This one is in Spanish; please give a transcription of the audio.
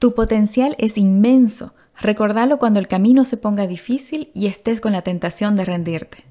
Tu potencial es inmenso. Recordalo cuando el camino se ponga difícil y estés con la tentación de rendirte.